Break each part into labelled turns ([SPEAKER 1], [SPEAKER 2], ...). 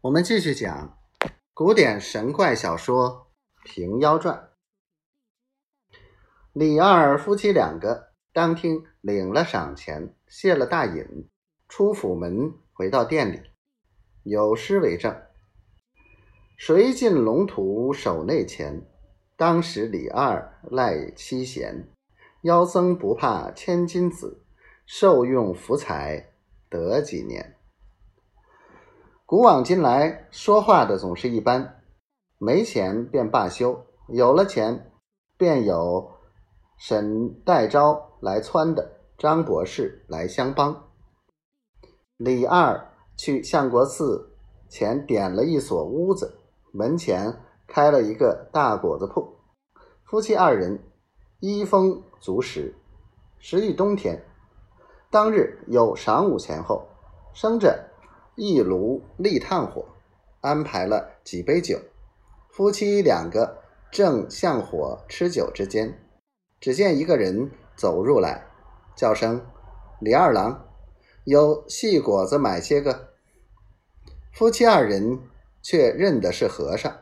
[SPEAKER 1] 我们继续讲古典神怪小说《平妖传》。李二夫妻两个当天领了赏钱，谢了大隐，出府门回到店里，有诗为证：“谁进龙图手内钱？当时李二赖七贤。妖僧不怕千金子，受用福财得几年。”古往今来，说话的总是一般，没钱便罢休，有了钱便有沈代昭来撺的，张博士来相帮。李二去相国寺前点了一所屋子，门前开了一个大果子铺，夫妻二人衣丰足食。时遇冬天，当日有晌午前后，生着。一炉立炭火，安排了几杯酒。夫妻两个正向火吃酒之间，只见一个人走入来，叫声：“李二郎，有细果子买些个。”夫妻二人却认的是和尚，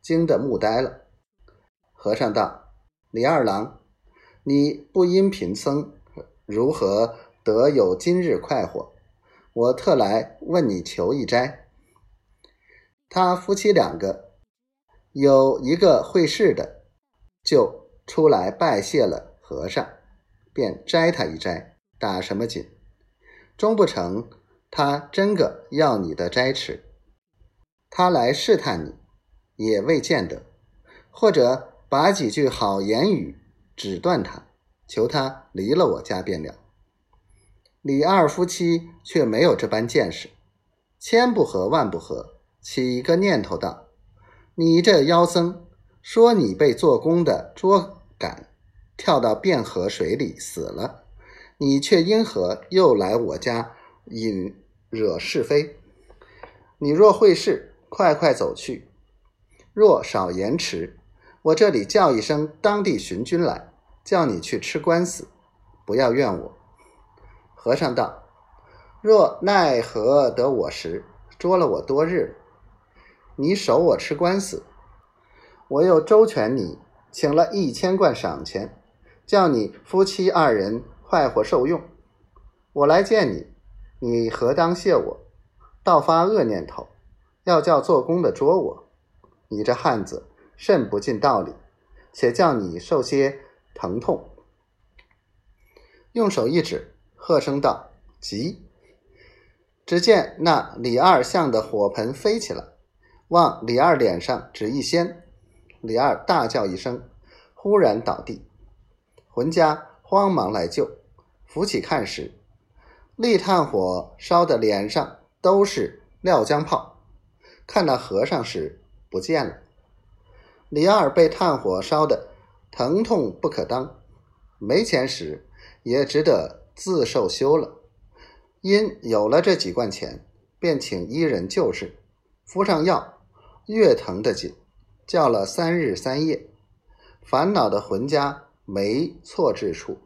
[SPEAKER 1] 惊得目呆了。和尚道：“李二郎，你不因贫僧，如何得有今日快活？”我特来问你求一斋。他夫妻两个有一个会事的，就出来拜谢了和尚，便摘他一摘，打什么紧？终不成，他真个要你的斋吃。他来试探你，也未见得，或者把几句好言语指断他，求他离了我家便了。李二夫妻却没有这般见识，千不合万不合，起一个念头道：“你这妖僧，说你被做工的捉赶，跳到汴河水里死了，你却因何又来我家引惹是非？你若会事，快快走去；若少延迟，我这里叫一声当地巡军来，叫你去吃官司，不要怨我。”和尚道：“若奈何得我时，捉了我多日，你守我吃官司，我又周全你，请了一千贯赏钱，叫你夫妻二人快活受用。我来见你，你何当谢我？倒发恶念头，要叫做工的捉我。你这汉子甚不尽道理，且叫你受些疼痛。”用手一指。喝声道：“急！”只见那李二像的火盆飞起来，往李二脸上只一掀，李二大叫一声，忽然倒地。浑家慌忙来救，扶起看时，立炭火烧的脸上都是料浆泡。看到和尚时不见了。李二被炭火烧的疼痛不可当，没钱时也只得。自受休了，因有了这几贯钱，便请医人救治，敷上药，越疼得紧，叫了三日三夜，烦恼的魂家没错治处。